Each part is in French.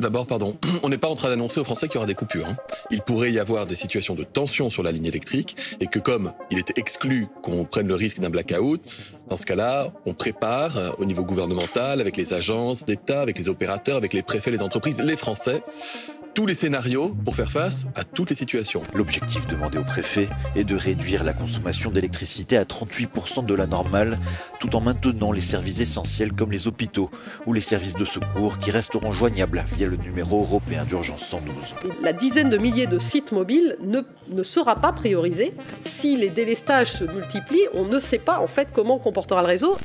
D'abord, pardon, on n'est pas en train d'annoncer aux Français qu'il y aura des coupures. Hein. Il pourrait y avoir des situations de tension sur la ligne électrique et que comme il était exclu qu'on prenne le risque d'un blackout, dans ce cas-là, on prépare euh, au niveau gouvernemental, avec les agences d'État, avec les opérateurs, avec les préfets, les entreprises, les Français, tous les scénarios pour faire face à toutes les situations. L'objectif demandé au préfet est de réduire la consommation d'électricité à 38% de la normale, tout en maintenant les services essentiels comme les hôpitaux ou les services de secours qui resteront joignables via le numéro européen d'urgence 112. La dizaine de milliers de sites mobiles ne, ne sera pas priorisée. Si les délestages se multiplient, on ne sait pas en fait comment comportera le réseau.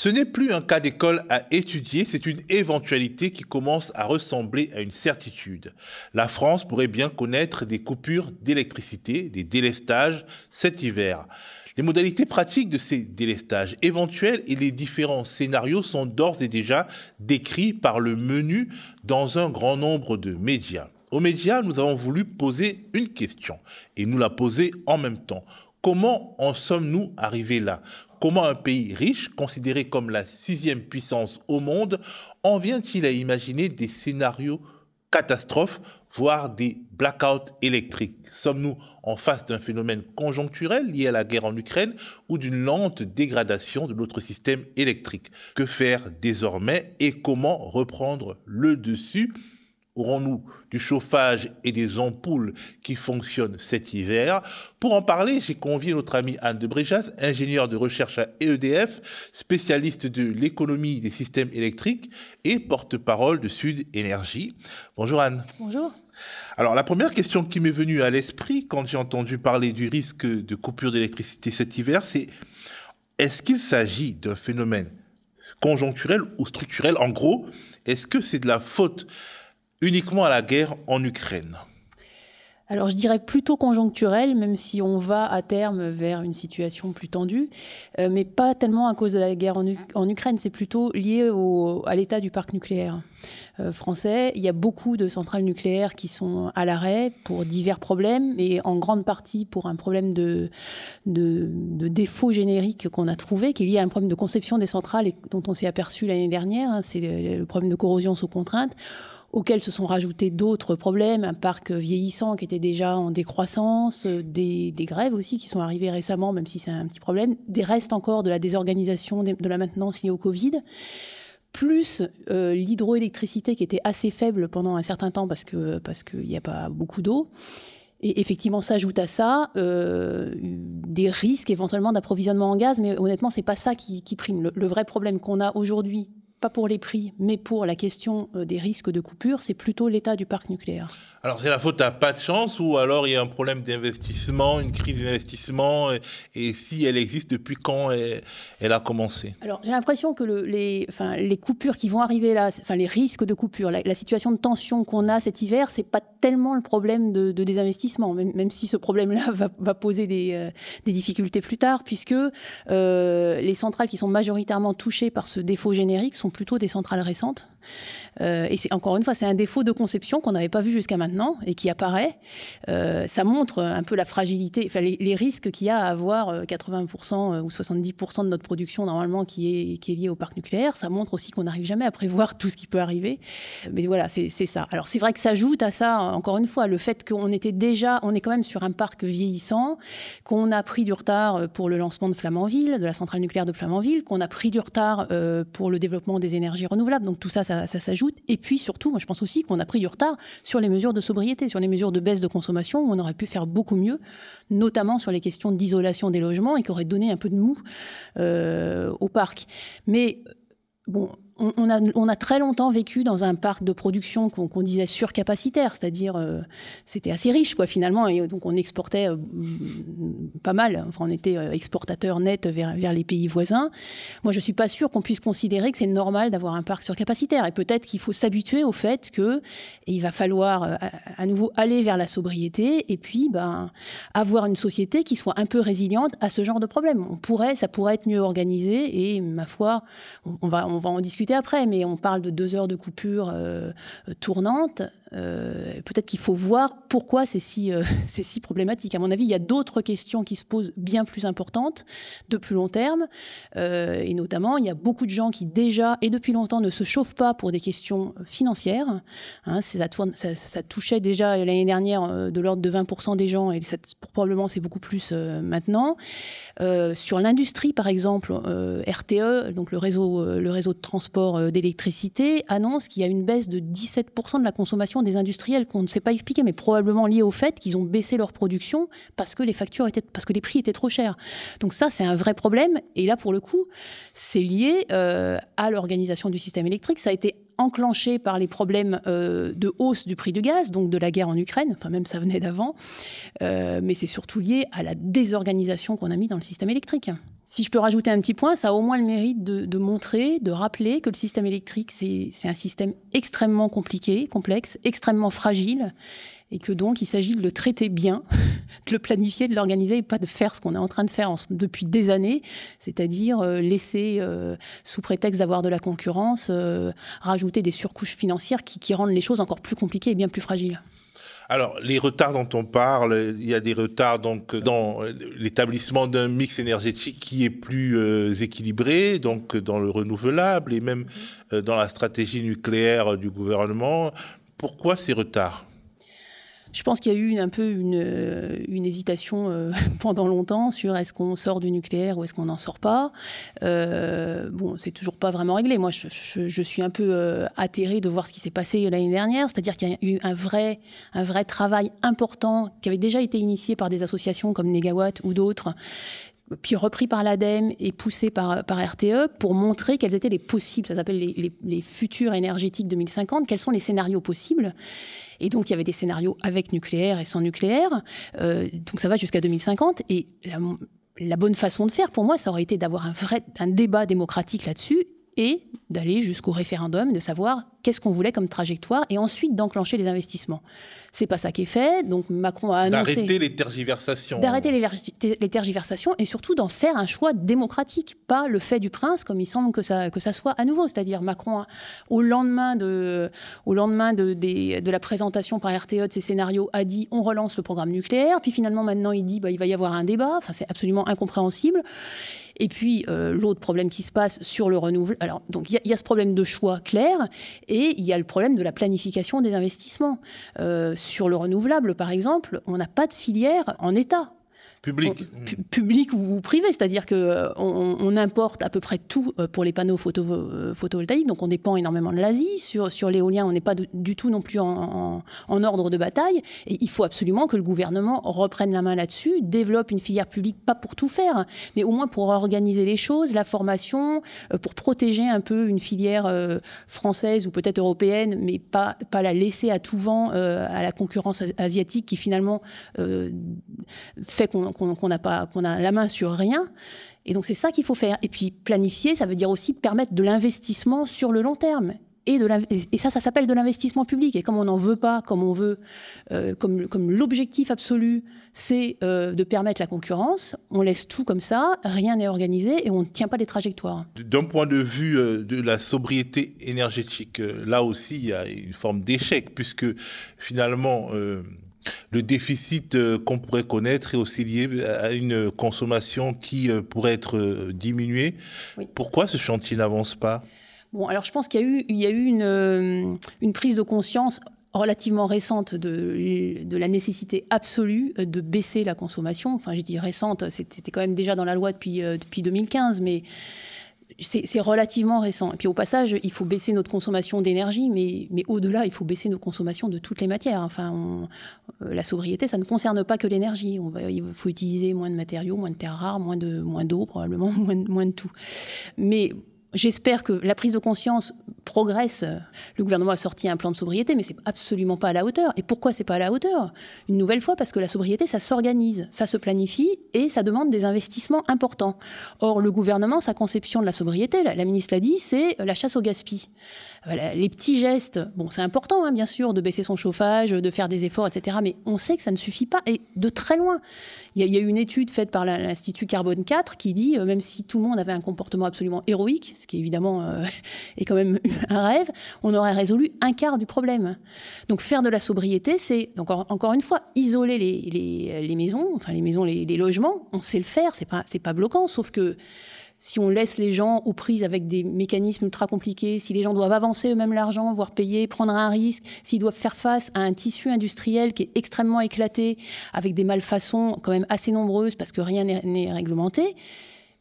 Ce n'est plus un cas d'école à étudier, c'est une éventualité qui commence à ressembler à une certitude. La France pourrait bien connaître des coupures d'électricité, des délestages cet hiver. Les modalités pratiques de ces délestages éventuels et les différents scénarios sont d'ores et déjà décrits par le menu dans un grand nombre de médias. Aux médias, nous avons voulu poser une question et nous la poser en même temps. Comment en sommes-nous arrivés là? Comment un pays riche, considéré comme la sixième puissance au monde, en vient-il à imaginer des scénarios catastrophes, voire des blackouts électriques? Sommes-nous en face d'un phénomène conjoncturel lié à la guerre en Ukraine ou d'une lente dégradation de notre système électrique? Que faire désormais et comment reprendre le dessus? Aurons-nous du chauffage et des ampoules qui fonctionnent cet hiver? Pour en parler, j'ai convié notre amie Anne de Bréjas, ingénieure de recherche à EDF, spécialiste de l'économie des systèmes électriques et porte-parole de Sud Énergie. Bonjour Anne. Bonjour. Alors la première question qui m'est venue à l'esprit quand j'ai entendu parler du risque de coupure d'électricité cet hiver, c'est est-ce qu'il s'agit d'un phénomène conjoncturel ou structurel? En gros, est-ce que c'est de la faute uniquement à la guerre en Ukraine. Alors je dirais plutôt conjoncturel, même si on va à terme vers une situation plus tendue, euh, mais pas tellement à cause de la guerre en, Ukraine, c'est plutôt lié à l'état du parc nucléaire euh, français. Il y a beaucoup de centrales nucléaires qui sont à l'arrêt pour divers problèmes, et en grande partie pour un problème de, défaut générique qu'on a trouvé, qui est lié à un problème de conception des centrales et dont on s'est aperçu l'année dernière, hein, c'est le problème de corrosion sous contrainte auxquels se sont rajoutés d'autres problèmes, un parc vieillissant qui était déjà en décroissance, euh, des, grèves aussi qui sont arrivées récemment, même si c'est un petit problème, des restes encore de la désorganisation de la maintenance liée au Covid plus euh, l'hydroélectricité qui était assez faible pendant un certain temps parce que parce qu'il n'y a pas beaucoup d'eau. Et effectivement, s'ajoute à ça euh, des risques éventuellement d'approvisionnement en gaz, mais honnêtement, c'est pas ça qui, prime. le vrai problème qu'on a aujourd'hui pas pour les prix, mais pour la question euh, des risques de coupure, c'est plutôt l'état du parc nucléaire. Alors c'est la faute à pas de chance ou alors il y a un problème d'investissement, une crise d'investissement et, si elle existe, depuis quand elle, a commencé? Alors j'ai l'impression que le, les, coupures qui vont arriver là, enfin les risques de coupure, la, situation de tension qu'on a cet hiver, c'est pas tellement le problème de, désinvestissement, même, si ce problème-là va, poser des, euh, des, difficultés plus tard, puisque euh, les centrales qui sont majoritairement touchées par ce défaut générique sont plutôt des centrales récentes. Euh, et c'est encore une fois, c'est un défaut de conception qu'on n'avait pas vu jusqu'à maintenant et qui apparaît. Euh, ça montre un peu la fragilité, les, risques qu'il y a à avoir 80% euh, ou 70% de notre production normalement qui est, qui est liée au parc nucléaire. Ça montre aussi qu'on n'arrive jamais à prévoir tout ce qui peut arriver. Mais voilà, c'est ça. Alors c'est vrai que ça ajoute à ça, encore une fois, le fait qu'on était déjà, on est quand même sur un parc vieillissant, qu'on a pris du retard pour le lancement de Flamanville, de la centrale nucléaire de Flamanville, qu'on a pris du retard pour le développement des énergies renouvelables. Donc tout ça, ça, ça s'ajoute et puis surtout, moi je pense aussi qu'on a pris du retard sur les mesures de sobriété, sur les mesures de baisse de consommation, où on aurait pu faire beaucoup mieux, notamment sur les questions d'isolation des logements et qui auraient donné un peu de mou euh, au parc. Mais bon, on, a, très longtemps vécu dans un parc de production qu'on disait surcapacitaire, c'est-à-dire euh, c'était assez riche quoi finalement, et donc on exportait euh, pas mal. Enfin, on était euh, exportateur net vers, les pays voisins. Moi, je suis pas sûre qu'on puisse considérer que c'est normal d'avoir un parc surcapacitaire, et peut-être qu'il faut s'habituer au fait que il va falloir à, nouveau aller vers la sobriété, et puis ben avoir une société qui soit un peu résiliente à ce genre de problème. On pourrait, ça pourrait être mieux organisé, et ma foi, on va on va en discuter après, mais on parle de deux heures de coupure euh, tournante. Euh, peut-être qu'il faut voir pourquoi c'est si, euh, si problématique. À mon avis, il y a d'autres questions qui se posent bien plus importantes, de plus long terme. Euh, et notamment, il y a beaucoup de gens qui déjà et depuis longtemps ne se chauffent pas pour des questions financières. Hein, ça, ça, touchait déjà l'année dernière de l'ordre de 20% des gens et probablement c'est beaucoup plus maintenant. sur l'industrie, par exemple, RTE, donc le réseau, le réseau de transport d'électricité, annonce qu'il y a une baisse de 17% de la consommation des industriels qu'on ne sait pas expliquer, mais probablement lié au fait qu'ils ont baissé leur production parce que les factures étaient, parce que les prix étaient trop chers. Donc ça, c'est un vrai problème. Et là, pour le coup, c'est lié euh, à l'organisation du système électrique. Ça a été enclenché par les problèmes euh, de hausse du prix du gaz, donc de la guerre en Ukraine, enfin même ça venait d'avant, euh, mais c'est surtout lié à la désorganisation qu'on a mis dans le système électrique. Si je peux rajouter un petit point, ça a au moins le mérite de, montrer, de rappeler que le système électrique, c'est un système extrêmement compliqué, complexe, extrêmement fragile, et que donc il s'agit de le traiter bien, de le planifier, de l'organiser, et pas de faire ce qu'on est en train de faire depuis des années, c'est-à-dire euh, laisser, euh, sous prétexte d'avoir de la concurrence, euh, rajouter des surcouches financières qui rendent les choses encore plus compliquées et bien plus fragiles. Alors, les retards dont on parle, il y a des retards donc dans l'établissement d'un mix énergétique qui est plus euh, équilibré, donc dans le renouvelable et même euh, dans la stratégie nucléaire du gouvernement. Pourquoi ces retards? Je pense qu'il y a eu un peu une, euh, hésitation euh, pendant longtemps sur est-ce qu'on sort du nucléaire ou est-ce qu'on n'en sort pas. Euh, bon, c'est toujours pas vraiment réglé. Moi, je, suis un peu euh, atterrée de voir ce qui s'est passé l'année dernière, c'est-à-dire qu'il y a eu un vrai, un vrai travail important qui avait déjà été initié par des associations comme Negawatt ou d'autres puis repris par l'ADEME et poussé par, RTE pour montrer quels étaient les possibles, ça s'appelle les futurs énergétiques 2050, quels sont les scénarios possibles. Et donc, il y avait des scénarios avec nucléaire et sans nucléaire. Euh, donc, ça va jusqu'à 2050. Et la, la, bonne façon de faire, pour moi, ça aurait été d'avoir un vrai un débat démocratique là-dessus et d'aller jusqu'au référendum, de savoir qu'est-ce qu'on voulait comme trajectoire et ensuite d'enclencher les investissements. C'est pas ça qui est fait. Donc Macron a annoncé d'arrêter les tergiversations, d'arrêter les, tergiversations et surtout d'en faire un choix démocratique, pas le fait du prince comme il semble que ça que ça soit à nouveau. C'est-à-dire Macron au lendemain de au lendemain de, de la présentation par RTE de ses scénarios a dit on relance le programme nucléaire. Puis finalement maintenant il dit bah, il va y avoir un débat. Enfin c'est absolument incompréhensible. Et puis euh, l'autre problème qui se passe sur le renouvelable. Alors donc il y, y, a ce problème de choix clair et il y a le problème de la planification des investissements. Euh, sur le renouvelable, par exemple, on n'a pas de filière en État. Public. public ou privé, c'est-à-dire qu'on euh, on importe à peu près tout euh, pour les panneaux euh, photovoltaïques, donc on dépend énormément de l'Asie. Sur, sur l'éolien, on n'est pas du tout non plus en, ordre de bataille. Et il faut absolument que le gouvernement reprenne la main là-dessus, développe une filière publique, pas pour tout faire, mais au moins pour organiser les choses, la formation, pour protéger un peu une filière française ou peut-être européenne, mais pas, pas la laisser à tout vent à la concurrence asiatique qui finalement fait qu'on qu'on n'a pas, qu'on a la main sur rien. Et donc c'est ça qu'il faut faire. Et puis planifier, ça veut dire aussi permettre de l'investissement sur le long terme. Et, de et ça, ça s'appelle de l'investissement public. Et comme on n'en veut pas, comme on veut, euh, comme, comme l'objectif absolu, c'est euh, de permettre la concurrence, on laisse tout comme ça, rien n'est organisé et on ne tient pas les trajectoires. D'un point de vue euh, de la sobriété énergétique, là aussi, il y a une forme d'échec, puisque finalement le déficit euh, qu'on pourrait connaître est aussi lié à une consommation qui euh, pourrait être euh, diminuée. Pourquoi ce chantier n'avance pas? Bon, alors je pense qu'il y a eu, il y a eu une, une prise de conscience relativement récente de, de, la nécessité absolue de baisser la consommation. Enfin, je dis récente, c'était quand même déjà dans la loi depuis, depuis 2015, mais c'est relativement récent. Et puis au passage, il faut baisser notre consommation d'énergie, mais, mais au-delà, il faut baisser nos consommations de toutes les matières. Enfin, euh, la sobriété, ça ne concerne pas que l'énergie. Il faut utiliser moins de matériaux, moins de terres rares, moins d'eau, moins probablement, moins, moins de tout. Mais J'espère que la prise de conscience progresse. Le gouvernement a sorti un plan de sobriété, mais c'est absolument pas à la hauteur. Et pourquoi c'est pas à la hauteur? Une nouvelle fois, parce que la sobriété, ça s'organise, ça se planifie et ça demande des investissements importants. Or, le gouvernement, sa conception de la sobriété, la, ministre l'a dit, c'est la chasse au gaspillage les petits gestes, bon, c'est important, hein, bien sûr, de baisser son chauffage, de faire des efforts, etc. Mais on sait que ça ne suffit pas, et de très loin. Il y, a, eu une étude faite par l'Institut Carbone 4 qui dit, euh, même si tout le monde avait un comportement absolument héroïque, ce qui évidemment euh, est quand même un rêve, on aurait résolu un quart du problème. Donc faire de la sobriété, c'est encore une fois isoler les, maisons, enfin les maisons, les, les, logements. On sait le faire, c'est pas pas bloquant, sauf que si on laisse les gens aux prises avec des mécanismes ultra compliqués, si les gens doivent avancer eux-mêmes l'argent, voire payer, prendre un risque, s'ils doivent faire face à un tissu industriel qui est extrêmement éclaté, avec des malfaçons quand même assez nombreuses parce que rien n'est réglementé,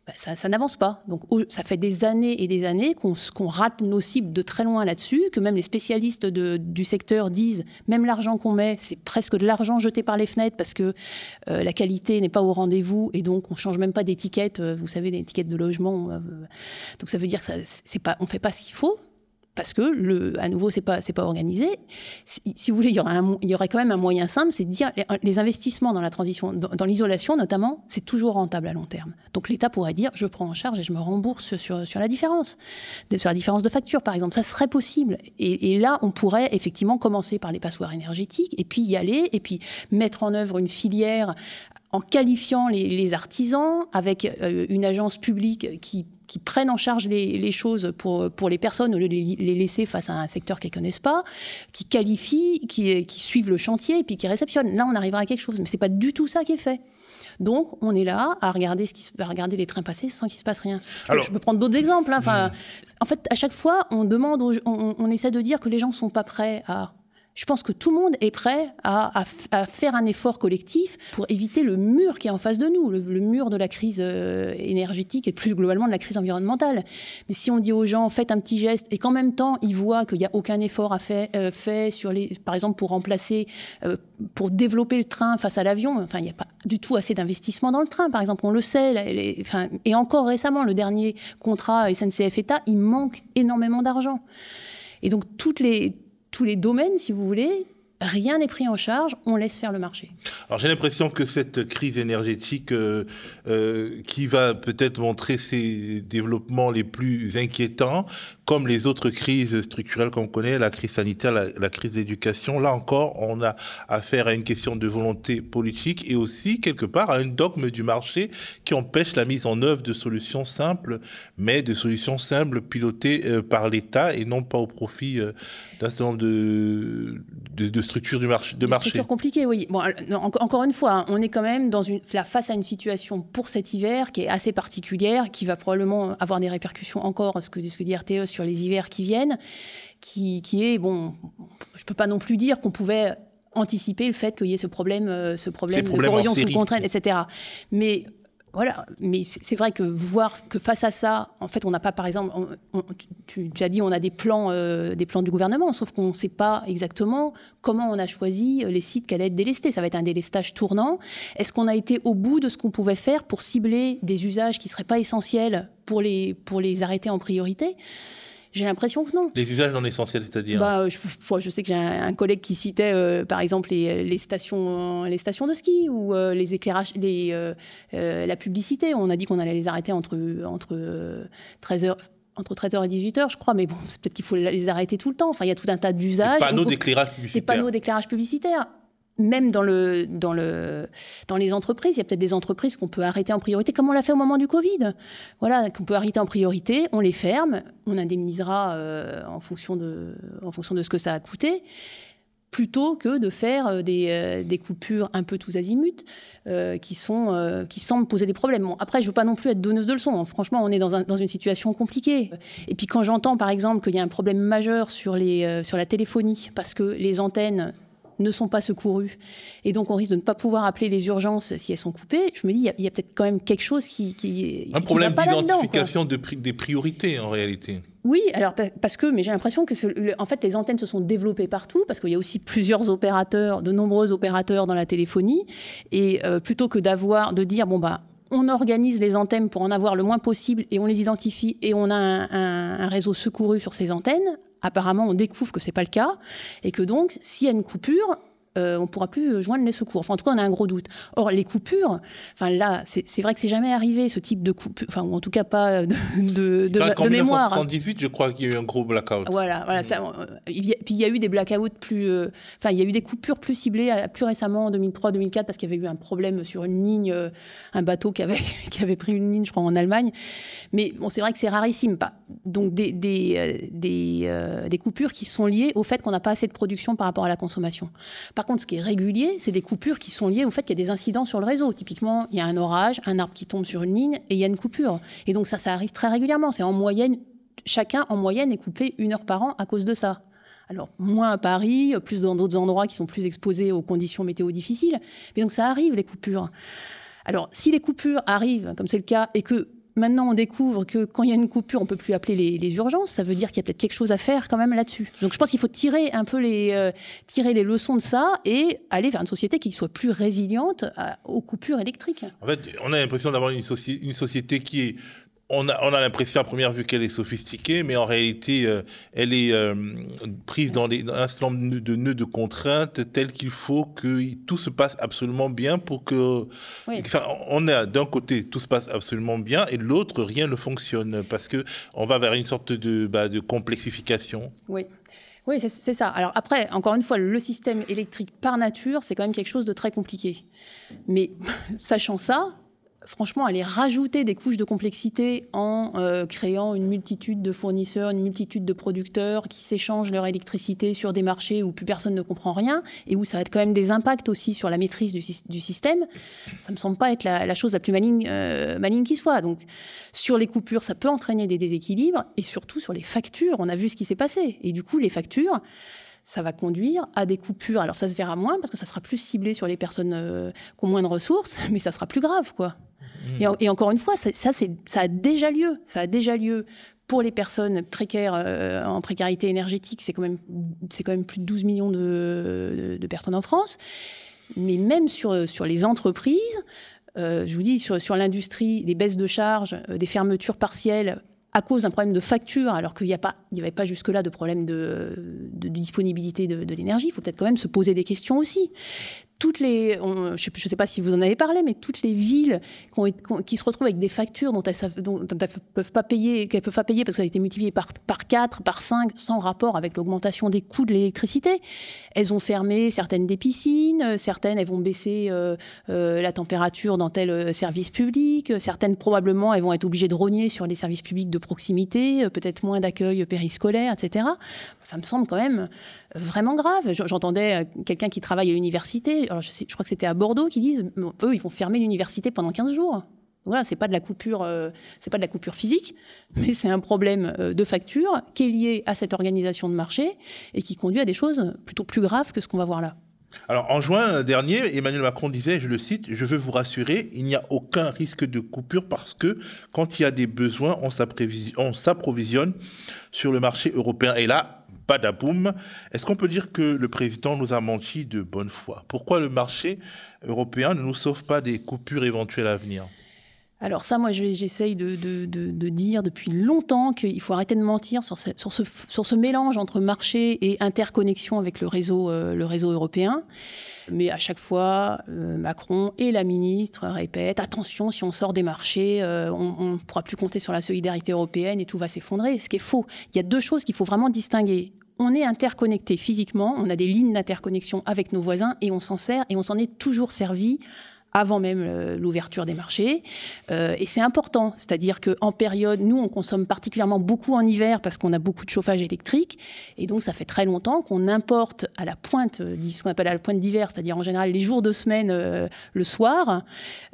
bah, ça, n'avance pas. Donc ça fait des années et des années qu'on rate nos cibles de très loin là-dessus, que même les spécialistes du secteur disent, même l'argent qu'on met, c'est presque de l'argent jeté par les fenêtres parce que euh, la qualité n'est pas au rendez-vous et donc on change même pas d'étiquette, euh, vous savez, d'étiquette de logement. Euh, donc ça veut dire que ça, pas, on fait pas ce qu'il faut parce que, le, à nouveau, c'est pas, c'est pas organisé. Si, vous voulez, il y, aurait quand même un moyen simple, c'est de dire les, investissements dans la transition, dans, l'isolation notamment, c'est toujours rentable à long terme. Donc l'État pourrait dire, je prends en charge et je me rembourse sur, sur la différence, sur la différence de facture, par exemple. Ça serait possible. Et, et, là, on pourrait effectivement commencer par les passoires énergétiques et puis y aller et puis mettre en œuvre une filière en qualifiant les, artisans avec euh, une agence publique qui, qui prenne en charge les, choses pour, pour les personnes au lieu de les, laisser face à un secteur qu'elles ne connaissent pas, qui qualifie, qui, qui suivent le chantier et puis qui réceptionnent. Là, on arrivera à quelque chose, mais c'est pas du tout ça qui est fait. Donc, on est là à regarder, ce qui, à regarder les trains passer sans qu'il se passe rien. je peux prendre d'autres exemples. Hein. Enfin, hmm. En fait, à chaque fois, on demande, on, on, essaie de dire que les gens ne sont pas prêts à je pense que tout le monde est prêt à, faire un effort collectif pour éviter le mur qui est en face de nous, le, mur de la crise euh, énergétique et plus globalement de la crise environnementale. Mais si on dit aux gens, faites un petit geste, et qu'en même temps, ils voient qu'il n'y a aucun effort à fait, euh, fait sur les, par exemple, pour remplacer, euh, pour développer le train face à l'avion, enfin, il n'y a pas du tout assez d'investissement dans le train, par exemple, on le sait. enfin, et encore récemment, le dernier contrat SNCF-État, il manque énormément d'argent. Et donc, toutes les, tous les domaines, si vous voulez, rien n'est pris en charge, on laisse faire le marché. Alors j'ai l'impression que cette crise énergétique euh, euh, qui va peut-être montrer ses développements les plus inquiétants, comme les autres crises structurelles qu'on connaît, la crise sanitaire, la, crise d'éducation, là encore, on a affaire à une question de volonté politique et aussi quelque part à un dogme du marché qui empêche la mise en œuvre de solutions simples, mais de solutions simples pilotées euh, par l'État et non pas au profit d'un certain nombre de, de, de structure du marché, de marché. Structure compliquée, oui. Bon, encore une fois, hein, on est quand même dans une, face à une situation pour cet hiver qui est assez particulière, qui va probablement avoir des répercussions encore, ce que, ce que dit RTE, sur les hivers qui viennent, qui, qui est, bon, je ne peux pas non plus dire qu'on pouvait anticiper le fait qu'il y ait ce problème, euh, ce problème de corrosion sous contrainte, etc. Mais voilà, mais c'est vrai que voir que face à ça, en fait, on n'a pas, par exemple, tu, as dit, on a des plans, euh, des plans du gouvernement, sauf qu'on ne sait pas exactement comment on a choisi les sites qui allaient être délestés. Ça va être un délestage tournant. Est-ce qu'on a été au bout de ce qu'on pouvait faire pour cibler des usages qui ne seraient pas essentiels pour les, pour les arrêter en priorité? J'ai l'impression que non. Les usages non essentiels, c'est-à-dire bah, je, je, sais que j'ai un, collègue qui citait, euh, par exemple, les, les, stations, les stations de ski ou euh, les éclairages, les, euh, la publicité. On a dit qu'on allait les arrêter entre, entre 13h entre 13h et 18h, je crois, mais bon, peut-être qu'il faut les arrêter tout le temps. Enfin, il y a tout un tas d'usages. Des panneaux d'éclairage publicitaire. Des panneaux d'éclairage publicitaire même dans, le, dans, le, dans les entreprises, il y a peut-être des entreprises qu'on peut arrêter en priorité, comme on l'a fait au moment du Covid. Voilà, qu'on peut arrêter en priorité, on les ferme, on indemnisera euh, en, fonction de, ce que ça a coûté, plutôt que de faire euh, des, euh, des coupures un peu tous azimuts qui, semblent poser des problèmes. Bon, après, je ne veux pas non plus être donneuse de leçons. Franchement, on est dans, un, dans une situation compliquée. Et puis quand j'entends, par exemple, qu'il y a un problème majeur sur la téléphonie, parce que les antennes ne sont pas secourus. Et donc on risque de ne pas pouvoir appeler les urgences si elles sont coupées, je me dis, il y a, peut-être quand même quelque chose qui... qui un problème d'identification de, des priorités en réalité. Oui, alors parce que, mais j'ai l'impression que en fait les antennes se sont développées partout parce qu'il y a aussi plusieurs opérateurs, de nombreux opérateurs dans la téléphonie. Et euh, plutôt que d'avoir de dire bon bah on organise les antennes pour en avoir le moins possible et on les identifie et on a un réseau secouru sur ces antennes apparemment, on découvre que ce n'est pas le cas et que donc, s'il y a une coupure, euh, on ne pourra plus joindre les secours. Enfin, en tout cas, on a un gros doute. Or, les coupures, enfin là, c'est vrai que c'est jamais arrivé ce type de coupure, enfin, ou en tout cas pas de, de, de, en mémoire. En 1978, je crois qu'il y a eu un gros blackout. Voilà, voilà. Ça, euh, puis il y a eu des blackouts plus, euh, enfin, il y a eu des coupures plus ciblées plus récemment en 2003-2004 parce qu'il y avait eu un problème sur une ligne, un bateau qui avait qui avait pris une ligne, je crois, en Allemagne. Mais bon, c'est vrai que c'est rarissime. Pas. donc des, des, euh, des, euh, des, coupures qui sont liées au fait qu'on n'a pas assez de production par rapport à la consommation. Par contre, ce qui est régulier, c'est des coupures qui sont liées au fait qu'il y a des incidents sur le réseau. Typiquement, il y a un orage, un arbre qui tombe sur une ligne et il y a une coupure. Et donc ça, ça arrive très régulièrement. C'est en moyenne, chacun en moyenne est coupé une heure par an à cause de ça. Alors, moins à Paris, plus dans d'autres endroits qui sont plus exposés aux conditions météo difficiles. Mais donc, ça arrive, les coupures. Alors, si les coupures arrivent, comme c'est le cas, et que Maintenant, on découvre que quand il y a une coupure, on peut plus appeler les, urgences. Ça veut dire qu'il y a peut-être quelque chose à faire quand même là-dessus. Donc, je pense qu'il faut tirer un peu les, euh, tirer les leçons de ça et aller vers une société qui soit plus résiliente aux coupures électriques. En fait, on a l'impression d'avoir une, société qui est on a, on a l'impression à première vue qu'elle est sophistiquée, mais en réalité, euh, elle est euh, prise dans, les, un certain nombre de nœuds de contraintes tels qu'il faut que tout se passe absolument bien pour que... Enfin, on a d'un côté, tout se passe absolument bien, et de l'autre, rien ne fonctionne, parce que on va vers une sorte de, bah, de complexification. Oui. Oui, c'est ça. Alors après, encore une fois, le système électrique par nature, c'est quand même quelque chose de très compliqué. Mais sachant ça, franchement, aller rajouter des couches de complexité en euh, créant une multitude de fournisseurs, une multitude de producteurs qui s'échangent leur électricité sur des marchés où plus personne ne comprend rien et où ça être quand même des impacts aussi sur la maîtrise du, système, ça me semble pas être la, chose la plus maligne, euh, maligne qui soit. Donc, sur les coupures, ça peut entraîner des déséquilibres et surtout sur les factures, on a vu ce qui s'est passé. Et du coup, les factures, ça va conduire à des coupures. Alors ça se verra moins parce que ça sera plus ciblé sur les personnes euh, qui ont moins de ressources, mais ça sera plus grave, quoi. Et, encore une fois, ça, ça, ça a déjà lieu. Ça a déjà lieu pour les personnes précaires euh, en précarité énergétique. C'est quand, même, quand même plus de 12 millions de, de, personnes en France. Mais même sur, sur les entreprises, euh, je vous dis, sur, sur l'industrie, les baisses de charges, euh, des fermetures partielles à cause d'un problème de facture, alors qu'il n'y avait pas jusque-là de problème de, de, disponibilité de l'énergie, il faut peut-être quand même se poser des questions aussi toutes les, je ne sais, pas si vous en avez parlé, mais toutes les villes qui, se retrouvent avec des factures dont elles ne peuvent pas payer, qu'elles peuvent pas payer parce que ça a été multiplié par, par 4, par 5, sans rapport avec l'augmentation des coûts de l'électricité. Elles ont fermé certaines des piscines, certaines elles vont baisser euh, euh, la température dans tel euh, service public, certaines probablement elles vont être obligées de rogner sur les services publics de proximité, peut-être moins d'accueil périscolaire, etc. Ça me semble quand même vraiment grave. J'entendais quelqu'un qui travaille à l'université alors je, crois que c'était à Bordeaux, qui disent, eux, ils vont fermer l'université pendant 15 jours. Voilà, c'est pas de la coupure, euh, c'est pas de la coupure physique, mais c'est un problème euh, de facture qui est lié à cette organisation de marché et qui conduit à des choses plutôt plus graves que ce qu'on va voir là. Alors, en juin dernier, Emmanuel Macron disait, je le cite, Je veux vous rassurer, il n'y a aucun risque de coupure parce que quand il y a des besoins, on s'approvisionne sur le marché européen. Et là, badaboum. Est-ce qu'on peut dire que le président nous a menti de bonne foi? Pourquoi le marché européen ne nous sauve pas des coupures éventuelles à venir? Alors ça, moi, j'essaye de, dire depuis longtemps qu'il faut arrêter de mentir sur ce, mélange entre marché et interconnexion avec le réseau, euh, européen. Mais à chaque fois, euh, Macron et la ministre répètent attention, si on sort des marchés, euh, on ne pourra plus compter sur la solidarité européenne et tout va s'effondrer. Ce qui est faux. Il y a deux choses qu'il faut vraiment distinguer on est interconnecté physiquement, on a des lignes d'interconnexion avec nos voisins et on s'en sert et on s'en est toujours servi avant même euh, l'ouverture des marchés. Euh, et c'est important, c'est-à-dire qu'en période, nous, on consomme particulièrement beaucoup en hiver parce qu'on a beaucoup de chauffage électrique. Et donc, ça fait très longtemps qu'on importe à la pointe, ce qu'on appelle à la pointe d'hiver, c'est-à-dire en général les jours de semaine euh, le soir,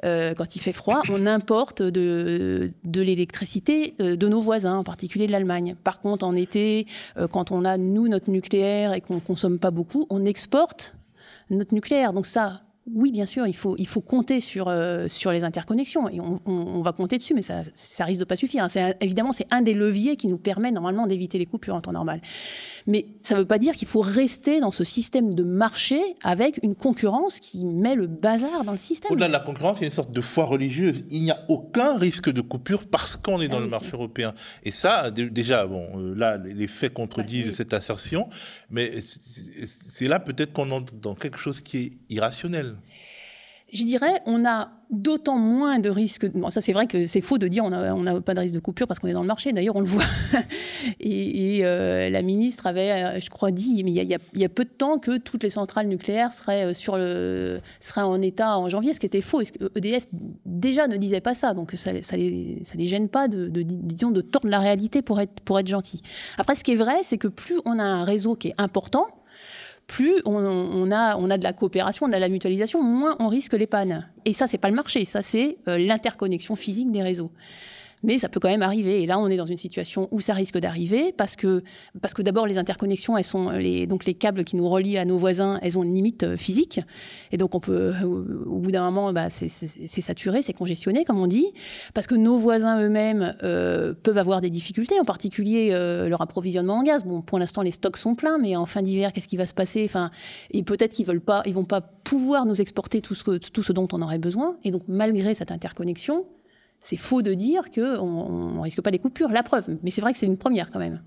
quand il fait froid, on importe de, de l'électricité de nos voisins, en particulier de l'Allemagne. Par contre, en été, quand on a, nous, notre nucléaire et qu'on ne consomme pas beaucoup, on exporte notre nucléaire. Donc ça, oui, bien sûr, il faut, il faut compter sur, euh, sur les interconnexions et on, va compter dessus, mais ça, ça risque de pas suffire. Hein. évidemment, c'est un des leviers qui nous permet normalement d'éviter les coupures en temps normal. Mais ça ne veut pas dire qu'il faut rester dans ce système de marché avec une concurrence qui met le bazar dans le système. Au-delà de la concurrence, il y a une sorte de foi religieuse. Il n'y a aucun risque de coupure parce qu'on est dans ah le marché européen. Et ça, déjà, bon, euh, là, les faits contredisent bah, cette assertion, mais c'est là peut-être qu'on entre dans quelque chose qui est irrationnel. Je dirais, on a d'autant moins de risques. Bon, ça, c'est vrai que c'est faux de dire on n'a pas de risque de coupure parce qu'on est dans le marché. D'ailleurs, on le voit. et, euh, la ministre avait, euh, je crois, dit, mais il y, a, peu de temps que toutes les centrales nucléaires seraient, euh, en état en janvier, ce qui était faux. EDF déjà ne disait pas ça? Donc, ça ne les, gêne pas de, disons, de tordre la réalité pour être gentil. Après, ce qui est vrai, c'est que plus on a un réseau qui est important, plus on, a, on a de la coopération, on a de la mutualisation, moins on risque les pannes. Et ça, c'est pas le marché, ça, c'est euh, l'interconnexion physique des réseaux mais ça peut quand même arriver. Et là, on est dans une situation où ça risque d'arriver parce que, parce que d'abord, les interconnexions, elles sont les, donc les câbles qui nous relient à nos voisins, elles ont une limite euh, physique. Et donc, on peut, au bout d'un moment, bah, c'est saturé, c'est congestionné, comme on dit, parce que nos voisins eux-mêmes euh, peuvent avoir des difficultés, en particulier euh, leur approvisionnement en gaz. Bon, pour l'instant, les stocks sont pleins, mais en fin d'hiver, qu'est-ce qui va se passer? Enfin, et peut-être qu'ils veulent pas, vont pas pouvoir nous exporter tout ce dont on aurait besoin. Et donc, malgré cette interconnexion, c'est faux de dire qu'on ne risque pas des coupures. La preuve, mais c'est vrai que c'est une première quand même.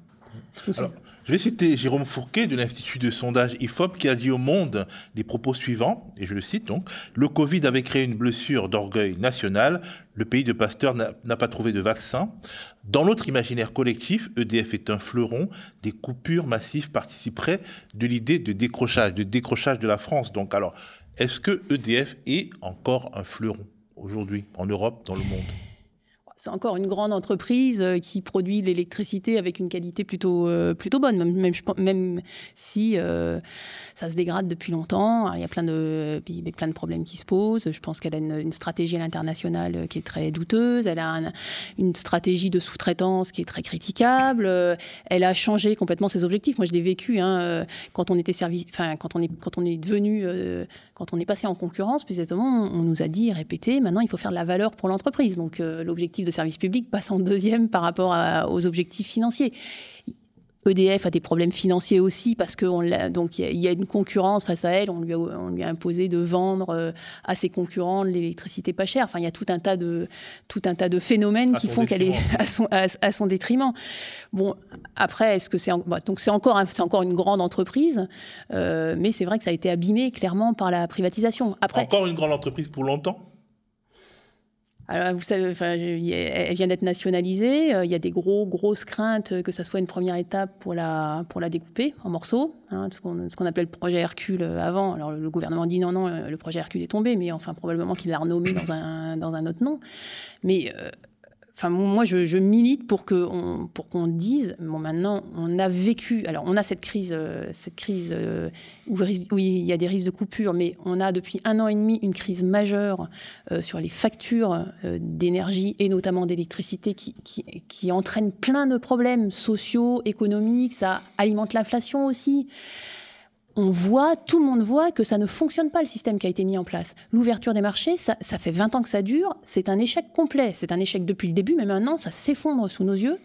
je vais citer Jérôme Fourquet de l'Institut de sondage IFOP qui a dit au Monde les propos suivants, et je le cite donc Le Covid avait créé une blessure d'orgueil national. Le pays de Pasteur n'a pas trouvé de vaccin. Dans notre imaginaire collectif, EDF est un fleuron. Des coupures massives participeraient de l'idée de décrochage, de décrochage de la France. Donc, alors, est-ce que EDF est encore un fleuron aujourd'hui en Europe, dans le monde? C'est encore une grande entreprise euh, qui produit l'électricité avec une qualité plutôt, euh, plutôt bonne, même, même, si euh, ça se dégrade depuis longtemps. il y a plein de, plein de problèmes qui se posent. Je pense qu'elle a une, stratégie à l'international qui est très douteuse. Elle a une stratégie de sous-traitance qui est très critiquable. Elle a changé complètement ses objectifs. Moi, je l'ai vécu hein, quand on était servi, enfin, quand on est, quand on est devenu, quand on est passé en concurrence, plus exactement, on nous a dit, répété, maintenant, il faut faire de la valeur pour l'entreprise. Donc, l'objectif de service public passe en deuxième par rapport aux objectifs financiers. EDF a des problèmes financiers aussi parce qu'il y, a une concurrence face à elle. On lui a, on lui a imposé de vendre euh, à ses concurrents l'électricité pas chère. Enfin, il y a tout un tas de tout un tas de phénomènes qui font qu'elle est à son, à, son détriment. Bon, après, est-ce que c'est bah, donc c'est encore c'est encore une grande entreprise, euh, mais c'est vrai que ça a été abîmé clairement par la privatisation. Après, encore une grande entreprise pour longtemps? Alors, vous savez, elle vient d'être nationalisée. Euh, il y a des gros, grosses craintes que ça soit une première étape pour la, pour la découper en morceaux, hein, ce qu'on appelait le projet Hercule euh, avant. Alors, le gouvernement dit non, non, euh, le projet Hercule est tombé, mais enfin, probablement qu'il l'a renommé dans un, dans un autre nom. Mais Enfin, moi, je, milite pour qu'on pour qu'on dise, bon, maintenant, on a vécu. Alors, on a cette crise, euh, cette crise euh, où, il y a des risques de coupure, mais on a depuis un an et demi une crise majeure euh, sur les factures d'énergie et notamment d'électricité qui, qui, qui entraîne plein de problèmes sociaux, économiques. Ça alimente l'inflation aussi on voit, tout le monde voit que ça ne fonctionne pas le système qui a été mis en place. L'ouverture des marchés, ça, fait 20 ans que ça dure, c'est un échec complet. C'est un échec depuis le début, mais maintenant ça s'effondre sous nos yeux.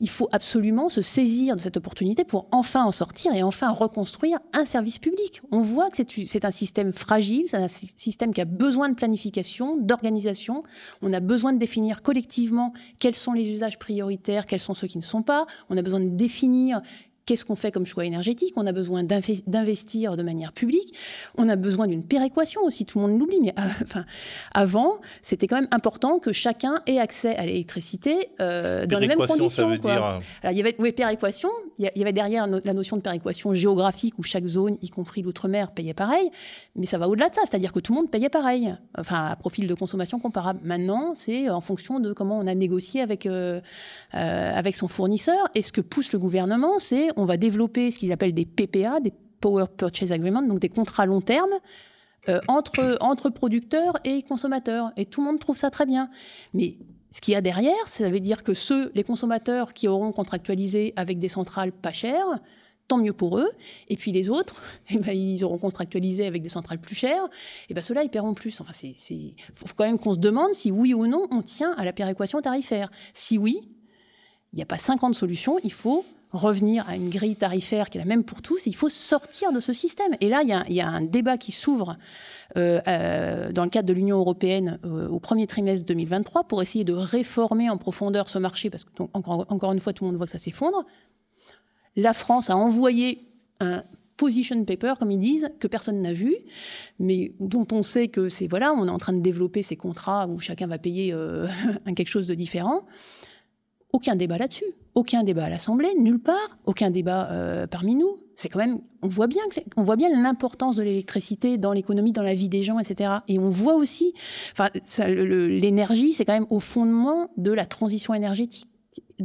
Il faut absolument se saisir de cette opportunité pour enfin en sortir et enfin reconstruire un service public. On voit que c'est un système fragile, c'est un système qui a besoin de planification, d'organisation. On a besoin de définir collectivement quels sont les usages prioritaires, quels sont ceux qui ne sont pas. On a besoin de définir Qu'est-ce qu'on fait comme choix énergétique? On a besoin d'investir de manière publique. On a besoin d'une péréquation aussi. Tout le monde l'oublie, mais enfin, avant, c'était quand même important que chacun ait accès à l'électricité euh, dans les mêmes conditions. Ça veut dire... Alors, il y avait oui, péréquation. Il y avait derrière la notion de péréquation géographique où chaque zone, y compris l'outre-mer, payait pareil. Mais ça va au-delà de ça, c'est-à-dire que tout le monde payait pareil, enfin à profil de consommation comparable. Maintenant, c'est en fonction de comment on a négocié avec euh, euh, avec son fournisseur. Et ce que pousse le gouvernement, c'est on va développer ce qu'ils appellent des PPA, des Power Purchase Agreement, donc des contrats long terme. Euh, entre, entre producteurs et consommateurs. Et tout le monde trouve ça très bien. Mais ce qu'il y a derrière, ça veut dire que ceux, les consommateurs qui auront contractualisé avec des centrales pas chères, tant mieux pour eux. Et puis les autres, eh ben, ils auront contractualisé avec des centrales plus chères. Et ben ceux-là, ils paieront plus. Enfin, il faut quand même qu'on se demande si oui ou non on tient à la péréquation tarifaire. Si oui, il n'y a pas 50 solutions. Il faut revenir à une grille tarifaire qui est la même pour tous. Il faut sortir de ce système. Et là, il y a, un débat qui s'ouvre euh, euh, dans le cadre de l'Union européenne euh, au premier trimestre 2023 pour essayer de réformer en profondeur ce marché, parce que encore, une fois, tout le monde voit que ça s'effondre. La France a envoyé un position paper, comme ils disent, que personne n'a vu, mais dont on sait que c'est voilà, on est en train de développer ces contrats où chacun va payer quelque chose de différent. Aucun débat là-dessus, aucun débat à l'Assemblée, nulle part, aucun débat euh, parmi nous. C'est quand même, on voit bien, on voit bien l'importance de l'électricité dans l'économie, dans la vie des gens, etc. Et on voit aussi, enfin, l'énergie, c'est quand même au fondement de la transition énergétique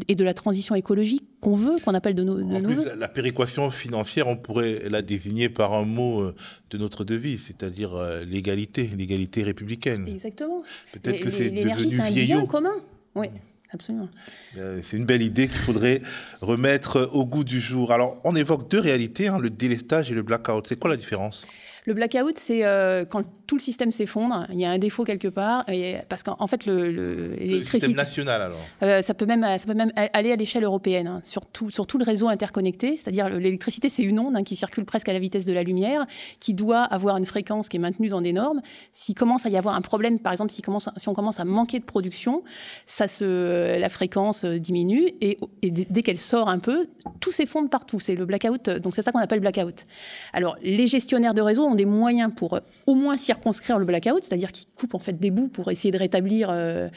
et de la transition écologique qu'on veut, qu'on appelle de nos, de plus, La, péréquation financière, on pourrait la désigner par un mot euh, de notre devise, c'est-à-dire euh, l'égalité, l'égalité républicaine. Exactement. Peut-être que c'est L'énergie, c'est un bien commun. Oui. Absolument. Euh, c'est une belle idée qu'il faudrait remettre au goût du jour. Alors, on évoque deux réalités, hein, le délestage et le blackout. C'est quoi la différence? Le blackout, c'est quand tout le système s'effondre, il y a un défaut quelque part, parce qu'en fait, le, le, système national alors euh, ça, peut même, ça peut même aller à l'échelle européenne, hein, sur, tout, sur, tout, le réseau interconnecté, c'est-à-dire l'électricité, c'est une onde hein, qui circule presque à la vitesse de la lumière, qui doit avoir une fréquence qui est maintenue dans des normes. S'il commence à y avoir un problème, par exemple, si, commence, si on commence à manquer de production, ça se, la fréquence euh, diminue, et, dès qu'elle sort un peu, tout s'effondre partout. C'est le blackout, donc c'est ça qu'on appelle blackout. Alors, les gestionnaires de réseau ont des moyens pour au moins circonscrire le blackout, c'est-à-dire qu'ils coupent en fait des bouts pour essayer de rétablir. Euh,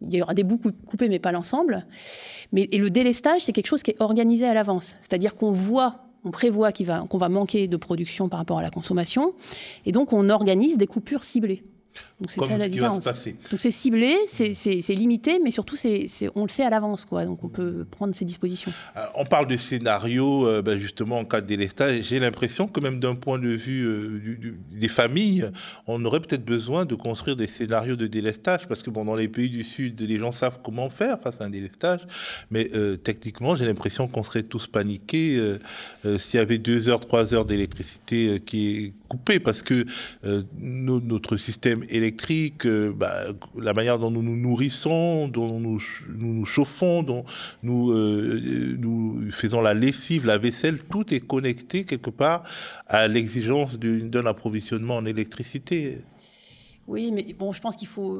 il y aura des bouts coupés, mais pas l'ensemble. Mais et le délestage, c'est quelque chose qui est organisé à l'avance, c'est-à-dire qu'on voit on prévoit qu'on va manquer de production par rapport à la consommation, et donc on organise des coupures ciblées. Donc c'est ça la différence. Donc c'est ciblé, c'est limité, mais surtout c'est on le sait à l'avance, quoi. Donc on peut prendre ces dispositions. Euh, on parle de scénario, euh, ben, justement en cas de délestage. J'ai l'impression que même d'un point de vue euh, des familles, on aurait peut-être besoin de construire des scénarios de délestage parce que bon, dans les pays du Sud, les gens savent comment faire face à un délestage, mais techniquement, j'ai l'impression qu'on serait tous paniqués s'il y avait deux heures, trois heures d'électricité qui est parce que notre système électrique électrique, euh, bah, la manière dont nous nous nourrissons, dont nous nous, chauffons, dont nous, euh, nous faisons la lessive, la vaisselle, tout est connecté quelque part à l'exigence d'un approvisionnement en électricité. Oui, mais bon, je pense qu'il faut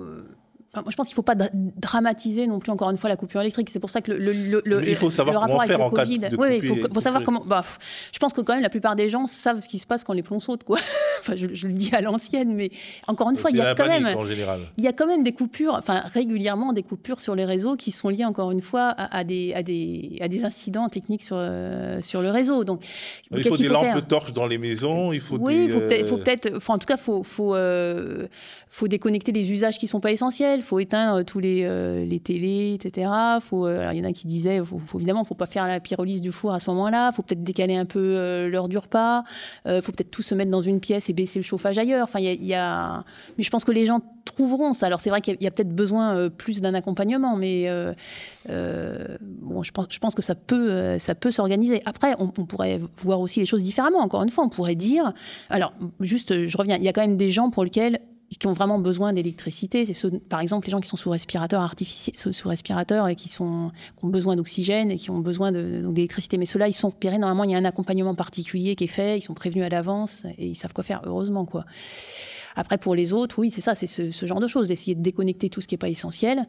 je pense qu'il ne faut pas dramatiser non plus encore une fois la coupure électrique. C'est pour ça que le, le, il faut savoir rapport comment faire avec le Covid, de oui, il faut, savoir comment. Bah, je pense que quand même la plupart des gens savent ce qui se passe quand les plombs sautent, quoi. enfin, je, le dis à l'ancienne, mais encore une fois, il y a quand même, il y a quand même des coupures, enfin régulièrement des coupures sur les réseaux qui sont liées encore une fois à, des, à des, à des incidents techniques sur euh, sur le réseau. Donc, il faut des lampes torches dans les maisons. Il faut. Oui, il faut peut-être, euh, en tout cas, faut faut euh, faut déconnecter les usages qui sont pas essentiels il faut éteindre tous les, euh, les télés, etc. Faut, euh, il y en a qui disaient, faut, faut, évidemment, faut pas faire la pyrolyse du four à ce moment-là. Faut peut-être décaler un peu euh, l'heure du repas. Il faut peut-être tous se mettre dans une pièce et baisser le chauffage ailleurs. Enfin, y, a, mais je pense que les gens trouveront ça. Alors c'est vrai qu'il y a, peut-être besoin plus d'un accompagnement, mais bon, je pense, que ça peut, peut s'organiser. Après, on, on, pourrait voir aussi les choses différemment. Encore une fois, on pourrait dire, alors juste, je reviens, il y a quand même des gens pour lesquels qui ont vraiment besoin d'électricité. C'est par exemple, les gens qui sont sous respirateur artificiel, sous et qui, ont besoin d'oxygène et qui ont besoin d'électricité. Mais ceux-là, ils sont repérés. Normalement, il y a un accompagnement particulier qui est fait. Ils sont prévenus à l'avance et ils savent quoi faire, heureusement. quoi. Après, pour les autres, oui, c'est ça, c'est ce, ce, genre de choses, essayer de déconnecter tout ce qui n'est pas essentiel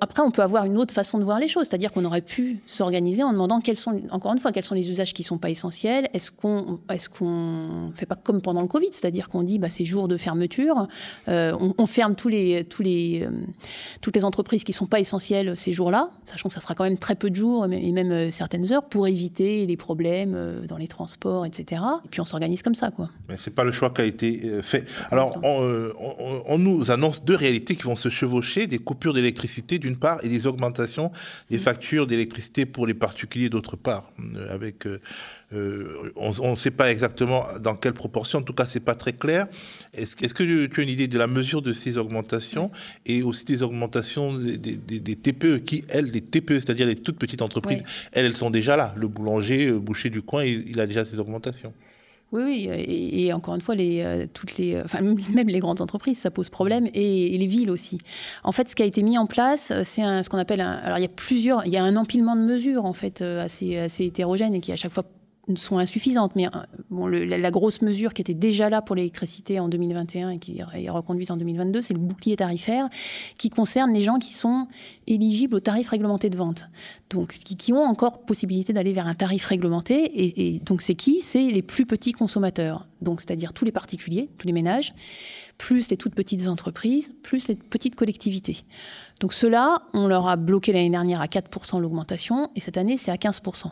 après, on peut avoir une autre façon de voir les choses, c'est-à-dire qu'on aurait pu s'organiser en demandant quels sont, encore une fois, quels sont les usages qui ne sont pas essentiels. Est-ce qu'on est qu'on fait pas comme pendant le Covid, c'est-à-dire qu'on dit bah, ces jours de fermeture, euh, on, ferme tous les, tous les, euh, toutes les entreprises qui ne sont pas essentielles ces jours-là, sachant que ça sera quand même très peu de jours et même euh, certaines heures pour éviter les problèmes dans les transports, etc. Et puis on s'organise comme ça, quoi. Mais c'est pas le choix qui a été fait. Alors, on, on nous annonce deux réalités qui vont se chevaucher des coupures d'électricité d'une part et des augmentations des factures d'électricité pour les particuliers d'autre part. Euh, avec, euh, euh, on ne sait pas exactement dans quelle proportion, en tout cas c'est pas très clair. Est-ce que tu as une idée de la mesure de ces augmentations et aussi des augmentations des, TPE qui, elles, les TPE, c'est-à-dire les toutes petites entreprises, elles, elles sont déjà là. Le boulanger, le boucher du coin, il a déjà ces augmentations. Oui, oui, et, encore une fois, les, euh, toutes les, enfin, même les grandes entreprises, ça pose problème, et, les villes aussi. En fait, ce qui a été mis en place, euh, c'est ce qu'on appelle un. Alors, il y a plusieurs, il y a un empilement de mesures, en fait, euh, assez, assez hétérogène et qui à chaque fois sont insuffisantes. Mais bon, la, grosse mesure qui était déjà là pour l'électricité en 2021 et qui est reconduite en 2022, c'est le bouclier tarifaire qui concerne les gens qui sont éligibles au tarif réglementé de vente. Donc, qui, qui ont encore possibilité d'aller vers un tarif réglementé. Et, et donc, c'est qui? C'est les plus petits consommateurs. Donc, c'est-à-dire tous les particuliers, tous les ménages, plus les toutes petites entreprises, plus les petites collectivités. Donc, ceux-là, on leur a bloqué l'année dernière à 4% l'augmentation et cette année, c'est à 15%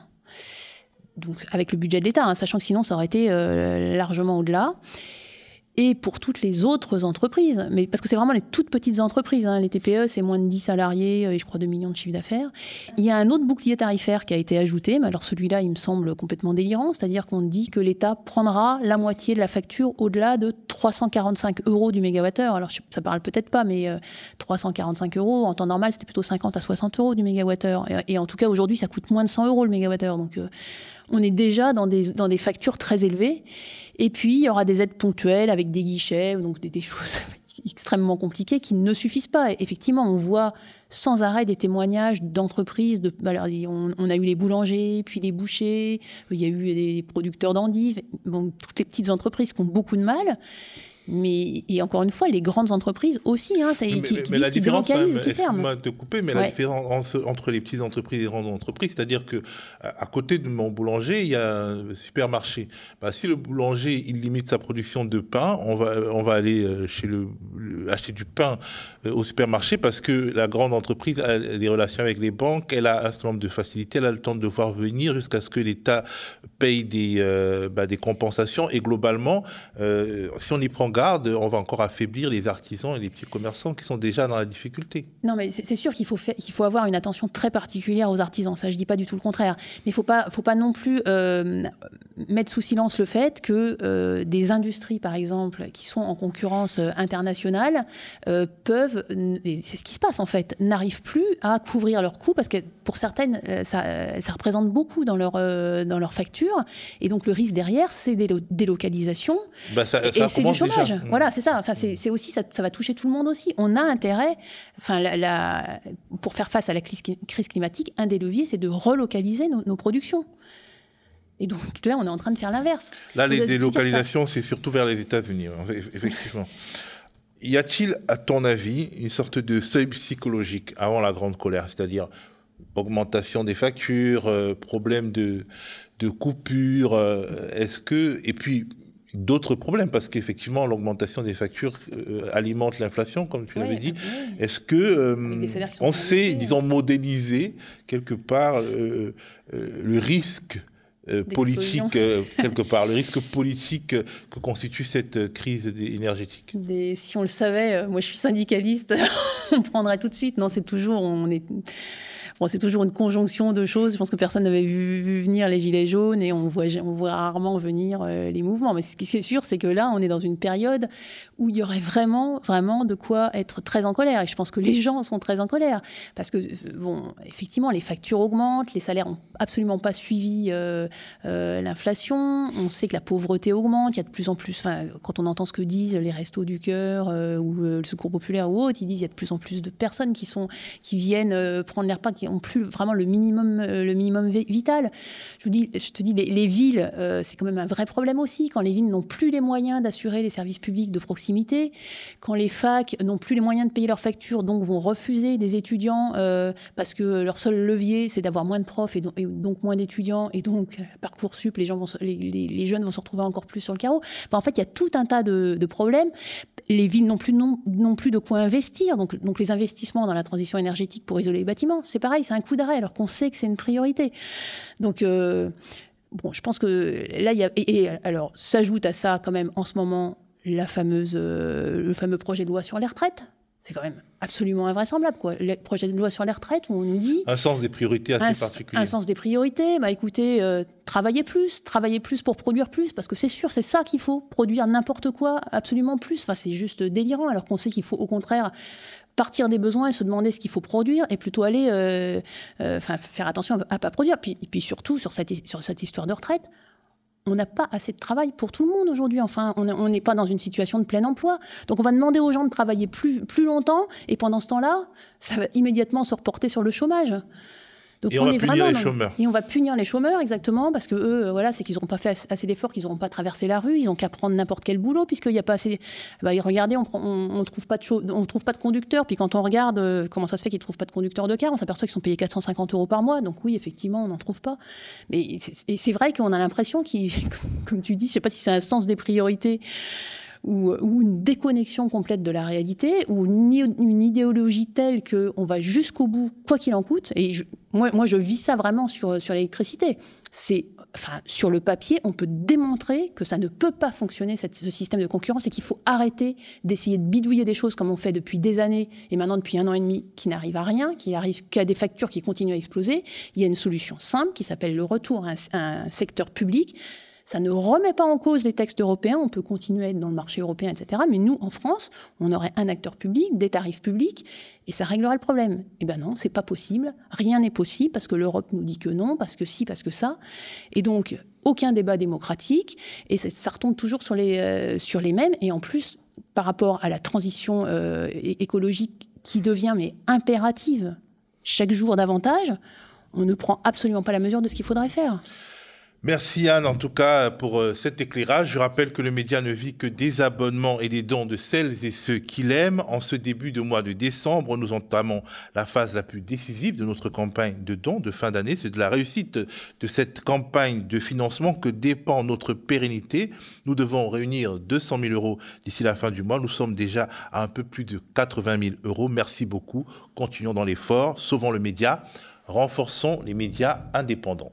donc avec le budget de l'État, hein, sachant que sinon ça aurait été euh, largement au-delà et pour toutes les autres entreprises. Mais parce que c'est vraiment les toutes petites entreprises. Hein. Les TPE, c'est moins de 10 salariés et je crois 2 millions de chiffre d'affaires. Il y a un autre bouclier tarifaire qui a été ajouté, mais alors celui-là, il me semble complètement délirant. C'est-à-dire qu'on dit que l'État prendra la moitié de la facture au-delà de 345 euros du mégawattheure. Alors ça parle peut-être pas, mais 345 euh, euros, en temps normal, c'était plutôt 50 à 60 euros du mégawattheure. Et, et en tout cas, aujourd'hui, ça coûte moins de 100 euros le mégawattheure. Donc euh, on est déjà dans des, dans des factures très élevées. Et puis, il y aura des aides ponctuelles avec des guichets, donc des, choses extrêmement compliquées qui ne suffisent pas. effectivement, on voit sans arrêt des témoignages d'entreprises. De, on, a eu les boulangers, puis les bouchers, il y a eu des producteurs d'endives, toutes les petites entreprises qui ont beaucoup de mal. Mais et encore une fois, les grandes entreprises aussi, hein, qui, qui, mais, la différence, de couper, mais la différence entre les petites entreprises et les grandes entreprises, c'est-à-dire que à, côté de mon boulanger, il y a un supermarché. Bah, si le boulanger il limite sa production de pain, on va on va aller euh, chez le, acheter du pain euh, au supermarché parce que la grande entreprise a des relations avec les banques, elle a un certain nombre de facilités, elle a le temps de voir venir jusqu'à ce que l'État paye des euh, bah, des compensations et globalement, si on y prend garde, on va encore affaiblir les artisans et les petits commerçants qui sont déjà dans la difficulté. Non, mais c'est sûr qu'il faut, faut avoir une attention très particulière aux artisans. Ça, je dis pas du tout le contraire. Mais il faut pas, faut pas non plus euh, mettre sous silence le fait que euh, des industries, par exemple, qui sont en concurrence euh, internationale, peuvent, c'est ce qui se passe en fait, n'arrivent plus à couvrir leurs coûts parce que pour certaines, ça, ça représente beaucoup dans leur, dans leur facture. Et donc le risque derrière, c'est des délocalisations. Bah, et c'est du chômage. Mm. Voilà, c'est ça. Enfin, c'est aussi ça, va toucher tout le monde aussi. On a intérêt, enfin, la, pour faire face à la crise climatique, un des leviers, c'est de relocaliser nos, productions. Et donc là, on est en train de faire l'inverse. Là, les délocalisations, c'est surtout vers les États-Unis, hein, effectivement. y a-t-il, à ton avis, une sorte de seuil psychologique avant la grande colère, c'est-à-dire augmentation des factures, euh, problème de, de coupure, euh, est-ce que, et puis d'autres problèmes parce qu'effectivement l'augmentation des factures euh, alimente l'inflation comme tu l'avais dit. est-ce que euh, on sait disons modéliser quelque part euh, le risque politique quelque part le risque politique que constitue cette crise énergétique? Si on le savait moi je suis syndicaliste on prendrait tout de suite. Non c'est toujours on est c'est toujours une conjonction de choses. Je pense que personne n'avait vu, venir les gilets jaunes et on voit, rarement venir euh, les mouvements. Mais ce qui est sûr, c'est que là, on est dans une période où il y aurait vraiment, vraiment de quoi être très en colère. Et je pense que les gens sont très en colère parce que, euh, bon, effectivement, les factures augmentent, les salaires n'ont absolument pas suivi euh, l'inflation. On sait que la pauvreté augmente. Il y a de plus en plus, quand on entend ce que disent les restos du cœur ou le Secours populaire ou autres, ils disent qu'il y a de plus en plus de personnes qui sont, qui viennent prendre l'air pas, qui plus vraiment le minimum, euh, le minimum vital. Je, vous dis, je te dis, les, villes, euh, c'est quand même un vrai problème aussi. Quand les villes n'ont plus les moyens d'assurer les services publics de proximité, quand les facs n'ont plus les moyens de payer leurs factures, donc vont refuser des étudiants euh, parce que leur seul levier, c'est d'avoir moins de profs et donc, moins d'étudiants, et donc Parcoursup, les, les, jeunes vont se retrouver encore plus sur le carreau. en fait, il y a tout un tas de, problèmes. Les villes n'ont plus, non, plus de quoi investir, donc, donc les investissements dans la transition énergétique pour isoler les bâtiments, c'est c'est un coup d'arrêt, alors qu'on sait que c'est une priorité. Donc, euh, bon, je pense que là, il y a. Et, alors, s'ajoute à ça, quand même, en ce moment, la fameuse, euh, le fameux projet de loi sur les retraites. C'est quand même absolument invraisemblable, quoi. Le projet de loi sur les retraites où on nous dit... Un sens des priorités assez particulier. Un sens des priorités, bah écoutez, euh, travaillez plus, travaillez plus pour produire plus, parce que c'est sûr, c'est ça qu'il faut, produire n'importe quoi, absolument plus. Enfin, c'est juste délirant, alors qu'on sait qu'il faut au contraire partir des besoins et se demander ce qu'il faut produire et plutôt aller euh, euh, faire attention à ne pas produire. Puis, et puis surtout, sur cette, sur cette histoire de retraite, on n'a pas assez de travail pour tout le monde aujourd'hui. Enfin, on n'est pas dans une situation de plein emploi. Donc, on va demander aux gens de travailler plus, plus longtemps, et pendant ce temps-là, ça va immédiatement se reporter sur le chômage. Donc et on, va punir les chômeurs. Et on va punir les chômeurs, exactement, parce que eux, euh, voilà, c'est qu'ils n'auront pas fait assez d'efforts, qu'ils n'auront pas traversé la rue, ils n'ont qu'à prendre n'importe quel boulot, puisqu'il n'y a pas assez. Bah, regardez, on ne trouve, pas de on trouve pas de conducteurs, puis quand on regarde euh, comment ça se fait qu'ils ne trouvent pas de conducteurs de car, on s'aperçoit qu'ils sont payés 450 euros par mois. Donc oui, effectivement, on n'en trouve pas. Mais c'est vrai qu'on a l'impression qu'ils, comme tu dis, je ne sais pas si c'est un sens des priorités ou, une déconnexion complète de la réalité, ou une, idéologie telle qu'on va jusqu'au bout, quoi qu'il en coûte. Et moi, moi, je vis ça vraiment sur, sur l'électricité. C'est, enfin, sur le papier, on peut démontrer que ça ne peut pas fonctionner, ce système de concurrence, et qu'il faut arrêter d'essayer de bidouiller des choses comme on fait depuis des années, et maintenant depuis un an et demi, qui n'arrive à rien, qui n'arrive qu'à des factures qui continuent à exploser. Il y a une solution simple qui s'appelle le retour à un secteur public ça ne remet pas en cause les textes européens, on peut continuer à être dans le marché européen, etc. Mais nous, en France, on aurait un acteur public, des tarifs publics, et ça réglerait le problème. Eh bien non, c'est pas possible. Rien n'est possible parce que l'Europe nous dit que non, parce que si, parce que ça. Et donc, aucun débat démocratique, et ça, retombe toujours sur les, euh, sur les mêmes. Et en plus, par rapport à la transition euh, écologique qui devient mais impérative chaque jour davantage, on ne prend absolument pas la mesure de ce qu'il faudrait faire. Merci Anne en tout cas pour euh, cet éclairage. Je rappelle que le média ne vit que des abonnements et des dons de celles et ceux qui l'aiment. En ce début de mois de décembre, nous entamons la phase la plus décisive de notre campagne de dons de fin d'année. C'est de la réussite de cette campagne de financement que dépend notre pérennité. Nous devons réunir 200 000 euros d'ici la fin du mois. Nous sommes déjà à un peu plus de 80 000 euros. Merci beaucoup. Continuons dans l'effort. Sauvons le média. Renforçons les médias indépendants.